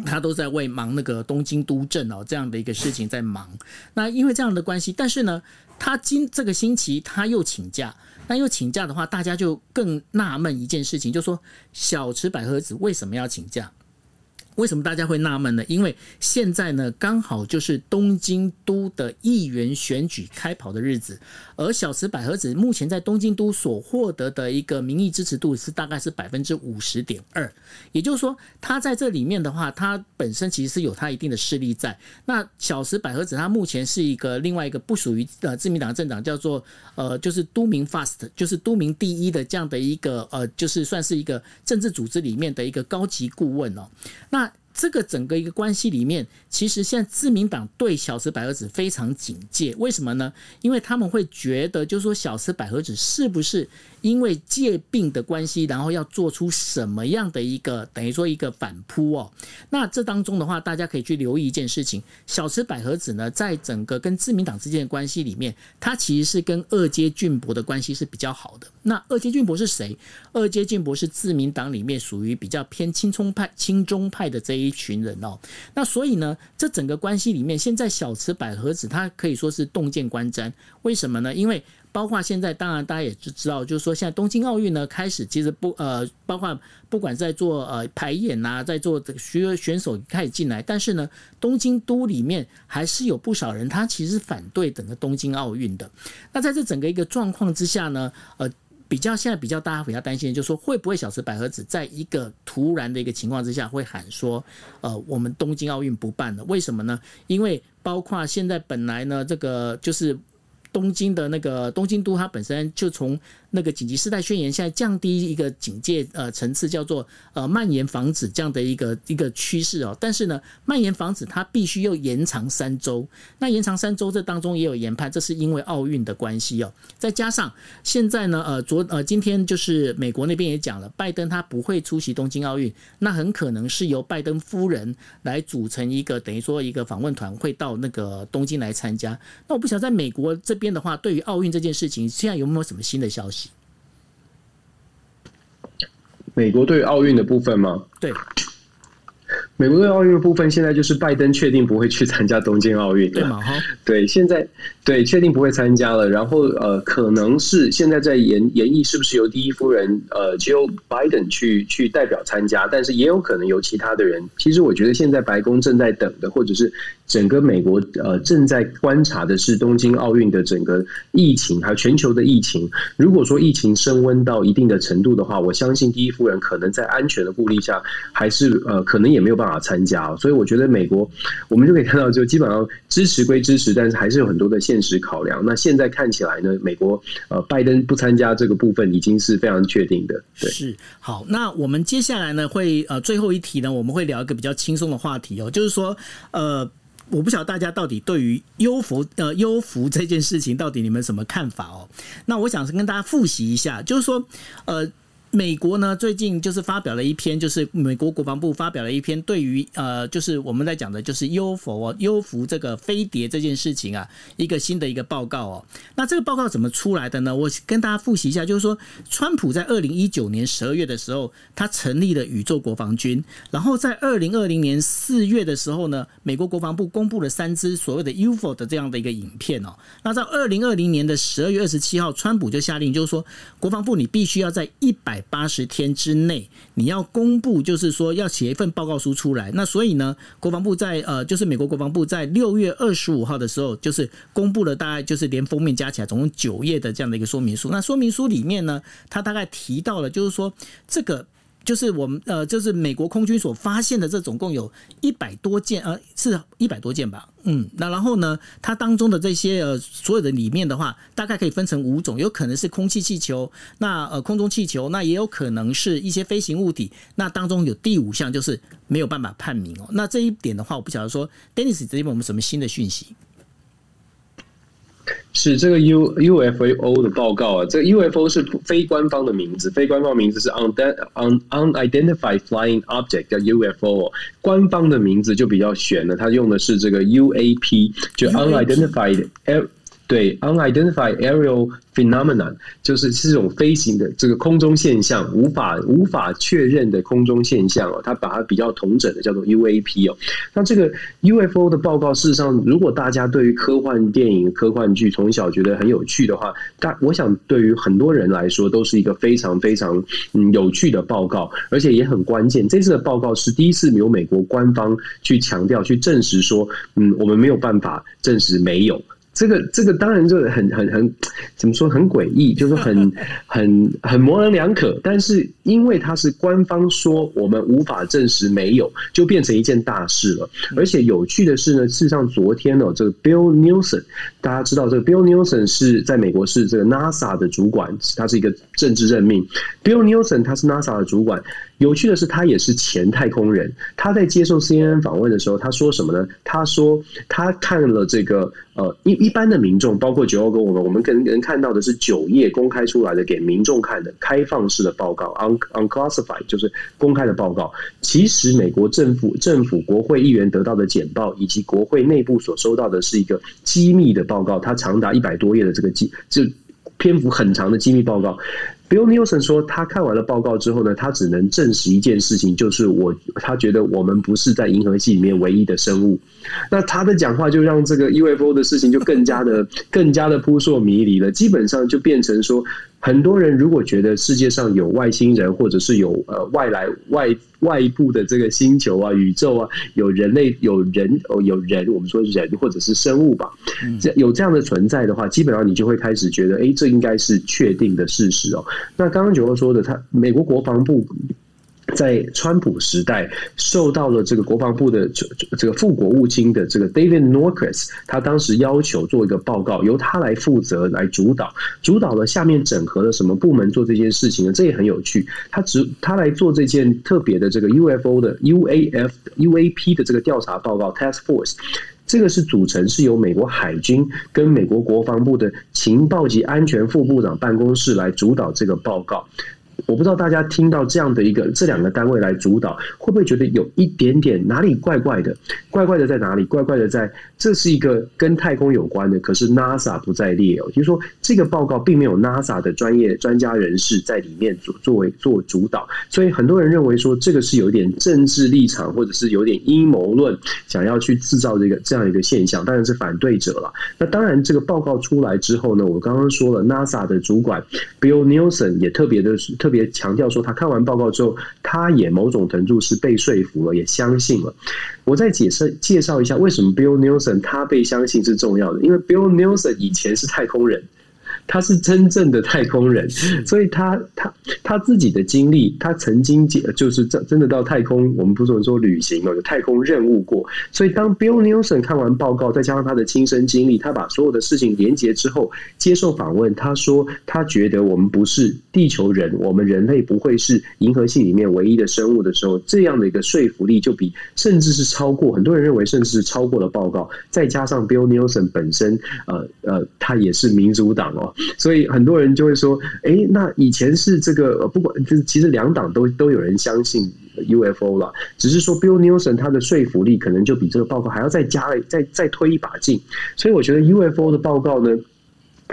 他都在为忙那个东京都政哦这样的一个事情在忙。那因为这样的关系，但是呢，他今这个星期他又请假。那又请假的话，大家就更纳闷一件事情，就说小池百合子为什么要请假？为什么大家会纳闷呢？因为现在呢，刚好就是东京都的议员选举开跑的日子，而小池百合子目前在东京都所获得的一个民意支持度是大概是百分之五十点二，也就是说，他在这里面的话，他本身其实是有他一定的势力在。那小池百合子他目前是一个另外一个不属于呃自民党政党，叫做呃就是都民 Fast，就是都民第一的这样的一个呃就是算是一个政治组织里面的一个高级顾问哦，那。这个整个一个关系里面，其实现在自民党对小池百合子非常警戒，为什么呢？因为他们会觉得，就是说小池百合子是不是因为借病的关系，然后要做出什么样的一个等于说一个反扑哦？那这当中的话，大家可以去留意一件事情：小池百合子呢，在整个跟自民党之间的关系里面，他其实是跟二阶俊博的关系是比较好的。那二阶俊博是谁？二阶俊博是自民党里面属于比较偏青葱派、青中派的这一群人哦。那所以呢，这整个关系里面，现在小池百合子他可以说是洞见观瞻。为什么呢？因为包括现在，当然大家也知道，就是说现在东京奥运呢开始，其实不呃，包括不管在做呃排演呐、啊，在做这个选选手开始进来，但是呢，东京都里面还是有不少人他其实反对整个东京奥运的。那在这整个一个状况之下呢，呃。比较现在比较大家比较担心就是说，会不会小池百合子在一个突然的一个情况之下会喊说，呃，我们东京奥运不办了？为什么呢？因为包括现在本来呢，这个就是东京的那个东京都，它本身就从。那个紧急事态宣言现在降低一个警戒呃层次，叫做呃蔓延防止这样的一个一个趋势哦。但是呢，蔓延防止它必须又延长三周。那延长三周，这当中也有研判，这是因为奥运的关系哦。再加上现在呢，呃昨呃今天就是美国那边也讲了，拜登他不会出席东京奥运，那很可能是由拜登夫人来组成一个等于说一个访问团会到那个东京来参加。那我不晓得在美国这边的话，对于奥运这件事情，现在有没有什么新的消息？美国对奥运的部分吗？对。美国队奥运的部分，现在就是拜登确定不会去参加东京奥运对现在对确定不会参加了。然后呃，可能是现在在研研议是不是由第一夫人呃 Jill Biden 去去代表参加，但是也有可能由其他的人。其实我觉得现在白宫正在等的，或者是整个美国呃正在观察的是东京奥运的整个疫情，还有全球的疫情。如果说疫情升温到一定的程度的话，我相信第一夫人可能在安全的顾虑下，还是呃可能也没有办法啊参加，所以我觉得美国，我们就可以看到，就基本上支持归支持，但是还是有很多的现实考量。那现在看起来呢，美国呃，拜登不参加这个部分已经是非常确定的。对，是好。那我们接下来呢，会呃最后一题呢，我们会聊一个比较轻松的话题哦，就是说呃。我不晓得大家到底对于优福呃优福这件事情到底你们什么看法哦？那我想是跟大家复习一下，就是说呃。美国呢，最近就是发表了一篇，就是美国国防部发表了一篇对于呃，就是我们在讲的，就是 UFO 哦，UFO 这个飞碟这件事情啊，一个新的一个报告哦。那这个报告怎么出来的呢？我跟大家复习一下，就是说，川普在二零一九年十二月的时候，他成立了宇宙国防军，然后在二零二零年四月的时候呢，美国国防部公布了三支所谓的 UFO 的这样的一个影片哦。那在二零二零年的十二月二十七号，川普就下令，就是说，国防部你必须要在一百八十天之内，你要公布，就是说要写一份报告书出来。那所以呢，国防部在呃，就是美国国防部在六月二十五号的时候，就是公布了大概就是连封面加起来总共九页的这样的一个说明书。那说明书里面呢，他大概提到了，就是说这个。就是我们呃，就是美国空军所发现的这总共有一百多件，呃，是一百多件吧，嗯，那然后呢，它当中的这些呃所有的里面的话，大概可以分成五种，有可能是空气气球，那呃空中气球，那也有可能是一些飞行物体，那当中有第五项就是没有办法判明哦，那这一点的话，我不晓得说，Dennis 这边有没有什么新的讯息？是这个 U UFO 的报告啊，这个 UFO 是非官方的名字，非官方名字是 un unidentified Flying Object 叫 UFO，官方的名字就比较悬了，它用的是这个 UAP，就 Unidentified。对，unidentified aerial phenomenon 就是这种飞行的这个空中现象，无法无法确认的空中现象哦，它把它比较统整的叫做 UAP 哦。那这个 UFO 的报告，事实上，如果大家对于科幻电影、科幻剧从小觉得很有趣的话，大我想对于很多人来说都是一个非常非常嗯有趣的报告，而且也很关键。这次的报告是第一次由美国官方去强调、去证实说，嗯，我们没有办法证实没有。这个这个当然就很很很怎么说很诡异，就是很很很模棱两可。但是因为它是官方说我们无法证实没有，就变成一件大事了。而且有趣的是呢，事实上昨天呢，这个 Bill Nelson 大家知道这个 Bill Nelson 是在美国是这个 NASA 的主管，他是一个政治任命。Bill Nelson 他是 NASA 的主管。有趣的是，他也是前太空人。他在接受 CNN 访问的时候，他说什么呢？他说他看了这个呃一一般的民众，包括九号跟我们，我们可能能看到的是九页公开出来的给民众看的开放式的报告，un unclassified 就是公开的报告。其实美国政府政府国会议员得到的简报，以及国会内部所收到的是一个机密的报告，它长达一百多页的这个机就篇幅很长的机密报告。Bill Nye 说，他看完了报告之后呢，他只能证实一件事情，就是我他觉得我们不是在银河系里面唯一的生物。那他的讲话就让这个 UFO 的事情就更加的更加的扑朔迷离了，基本上就变成说。很多人如果觉得世界上有外星人，或者是有呃外来外外部的这个星球啊、宇宙啊，有人类、有人哦、有人，我们说人或者是生物吧，这有这样的存在的话，基本上你就会开始觉得，哎，这应该是确定的事实哦。那刚刚九号说的，他美国国防部。在川普时代，受到了这个国防部的这个副国务卿的这个 David Norquist，他当时要求做一个报告，由他来负责来主导，主导了下面整合了什么部门做这件事情呢？这也很有趣。他只他来做这件特别的这个 UFO 的 UAF UAP 的这个调查报告 Task Force，这个是组成是由美国海军跟美国国防部的情报及安全副部长办公室来主导这个报告。我不知道大家听到这样的一个这两个单位来主导，会不会觉得有一点点哪里怪怪的？怪怪的在哪里？怪怪的在这是一个跟太空有关的，可是 NASA 不在列哦，就是说这个报告并没有 NASA 的专业专家人士在里面做作为做主导，所以很多人认为说这个是有点政治立场，或者是有点阴谋论，想要去制造这个这样一个现象，当然是反对者了。那当然，这个报告出来之后呢，我刚刚说了，NASA 的主管 Bill Nelson 也特别的特。别强调说，他看完报告之后，他也某种程度是被说服了，也相信了。我再解释介绍一下，为什么 Bill Nelson 他被相信是重要的，因为 Bill Nelson 以前是太空人。他是真正的太空人，所以他他他自己的经历，他曾经就是真真的到太空，我们不是说旅行嘛，有太空任务过。所以当 Bill Nelson 看完报告，再加上他的亲身经历，他把所有的事情连结之后，接受访问，他说他觉得我们不是地球人，我们人类不会是银河系里面唯一的生物的时候，这样的一个说服力就比甚至是超过很多人认为，甚至是超过了报告。再加上 Bill Nelson 本身，呃呃，他也是民主党哦。所以很多人就会说，哎，那以前是这个，不管就是其实两党都都有人相信 UFO 了，只是说 Bill Nelson 他的说服力可能就比这个报告还要再加了，再再推一把劲。所以我觉得 UFO 的报告呢，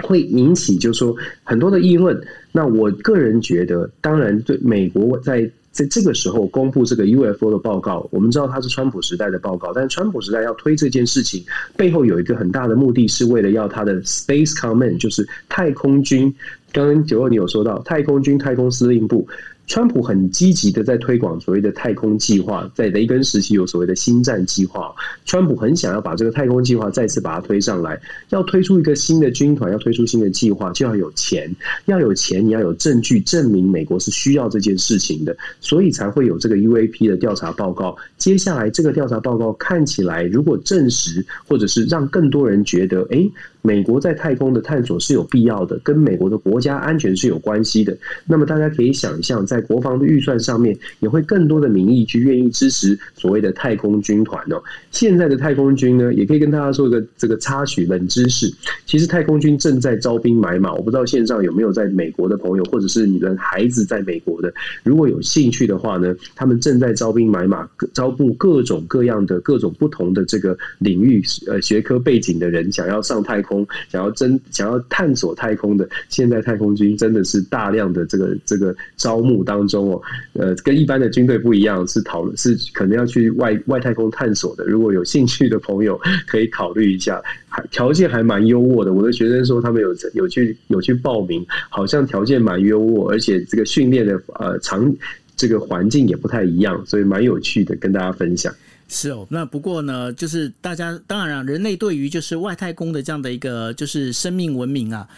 会引起就是说很多的议论。那我个人觉得，当然对美国在。在这个时候公布这个 UFO 的报告，我们知道它是川普时代的报告，但是川普时代要推这件事情，背后有一个很大的目的是为了要他的 Space Command，就是太空军。刚刚九二你有说到太空军太空司令部。川普很积极的在推广所谓的太空计划，在雷根时期有所谓的星战计划。川普很想要把这个太空计划再次把它推上来，要推出一个新的军团，要推出新的计划，就要有钱，要有钱，你要有证据证明美国是需要这件事情的，所以才会有这个 UAP 的调查报告。接下来这个调查报告看起来，如果证实，或者是让更多人觉得，诶。美国在太空的探索是有必要的，跟美国的国家安全是有关系的。那么大家可以想象，在国防的预算上面，也会更多的民意去愿意支持所谓的太空军团哦。现在的太空军呢，也可以跟大家说一个这个插曲冷知识。其实太空军正在招兵买马，我不知道线上有没有在美国的朋友，或者是你的孩子在美国的，如果有兴趣的话呢，他们正在招兵买马，招募各种各样的各种不同的这个领域呃学科背景的人，想要上太空。空想要真想要探索太空的，现在太空军真的是大量的这个这个招募当中哦，呃，跟一般的军队不一样，是讨论是可能要去外外太空探索的。如果有兴趣的朋友，可以考虑一下，还条件还蛮优渥的。我的学生说他们有有去有去报名，好像条件蛮优渥，而且这个训练的呃场这个环境也不太一样，所以蛮有趣的，跟大家分享。是哦，那不过呢，就是大家当然了，人类对于就是外太空的这样的一个就是生命文明啊，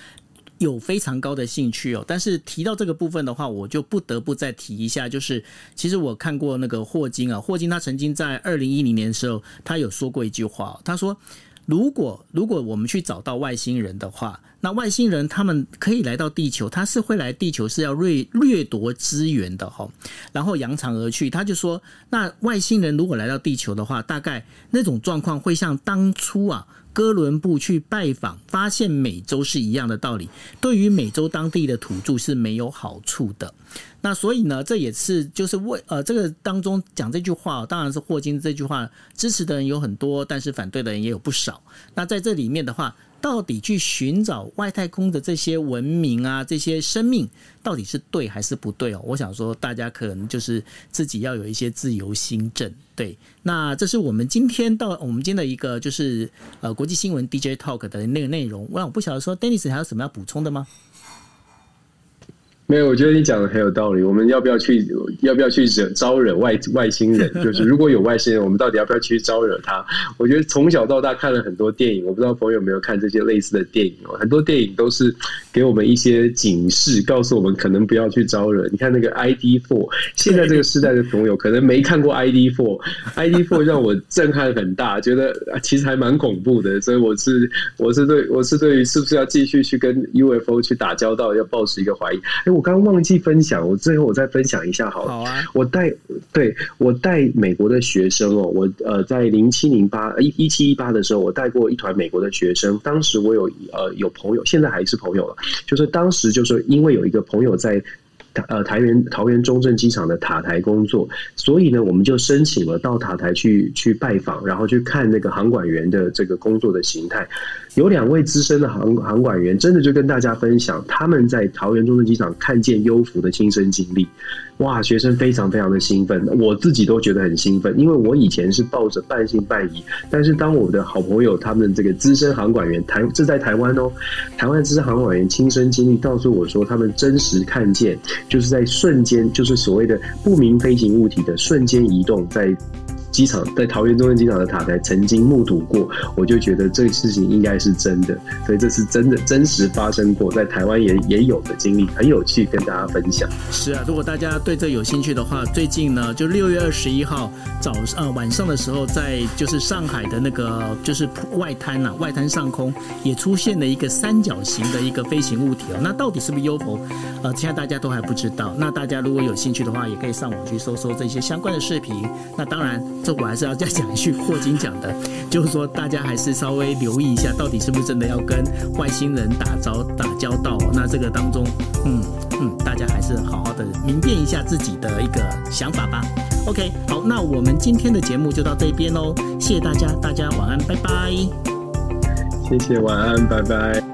有非常高的兴趣哦。但是提到这个部分的话，我就不得不再提一下，就是其实我看过那个霍金啊，霍金他曾经在二零一零年的时候，他有说过一句话，他说。如果如果我们去找到外星人的话，那外星人他们可以来到地球，他是会来地球是要掠掠夺资源的哈，然后扬长而去。他就说，那外星人如果来到地球的话，大概那种状况会像当初啊。哥伦布去拜访，发现美洲是一样的道理，对于美洲当地的土著是没有好处的。那所以呢，这也是就是为呃这个当中讲这句话，当然是霍金这句话支持的人有很多，但是反对的人也有不少。那在这里面的话。到底去寻找外太空的这些文明啊，这些生命到底是对还是不对哦？我想说，大家可能就是自己要有一些自由心证。对，那这是我们今天到我们今天的一个就是呃国际新闻 DJ Talk 的那个内容。那我不晓得说，Dennis 还有什么要补充的吗？没有，我觉得你讲的很有道理。我们要不要去，要不要去惹招惹外外星人？就是如果有外星人，我们到底要不要去招惹他？我觉得从小到大看了很多电影，我不知道朋友有没有看这些类似的电影哦。很多电影都是给我们一些警示，告诉我们可能不要去招惹。你看那个 ID Four，现在这个时代的朋友可能没看过 ID Four，ID Four 让我震撼很大，觉得其实还蛮恐怖的。所以我是我是对我是对于是不是要继续去跟 UFO 去打交道，要抱持一个怀疑。我刚忘记分享，我最后我再分享一下好了。好啊，我带对我带美国的学生哦，我呃在零七零八一一七一八的时候，我带过一团美国的学生。当时我有呃有朋友，现在还是朋友了，就是当时就是因为有一个朋友在。呃，台园桃园中正机场的塔台工作，所以呢，我们就申请了到塔台去去拜访，然后去看那个航管员的这个工作的形态。有两位资深的航航管员，真的就跟大家分享他们在桃园中正机场看见幽浮的亲身经历。哇，学生非常非常的兴奋，我自己都觉得很兴奋，因为我以前是抱着半信半疑，但是当我的好朋友他们这个资深航管员台这在台湾哦，台湾资深航管员亲身经历告诉我说，他们真实看见，就是在瞬间，就是所谓的不明飞行物体的瞬间移动，在。机场在桃园中正机场的塔台曾经目睹过，我就觉得这个事情应该是真的，所以这是真的真实发生过，在台湾也也有的经历，很有趣，跟大家分享。是啊，如果大家对这有兴趣的话，最近呢，就六月二十一号早呃晚上的时候，在就是上海的那个就是外滩啊，外滩上空也出现了一个三角形的一个飞行物体哦，那到底是不是 UFO？呃，现在大家都还不知道。那大家如果有兴趣的话，也可以上网去搜搜这些相关的视频。那当然，这我还是要再讲一句霍金讲的，就是说大家还是稍微留意一下，到底是不是真的要跟外星人打招打交道。那这个当中，嗯嗯，大家还是好好的明辨一下自己的一个想法吧。OK，好，那我们今天的节目就到这边喽，谢谢大家，大家晚安，拜拜。谢谢，晚安，拜拜。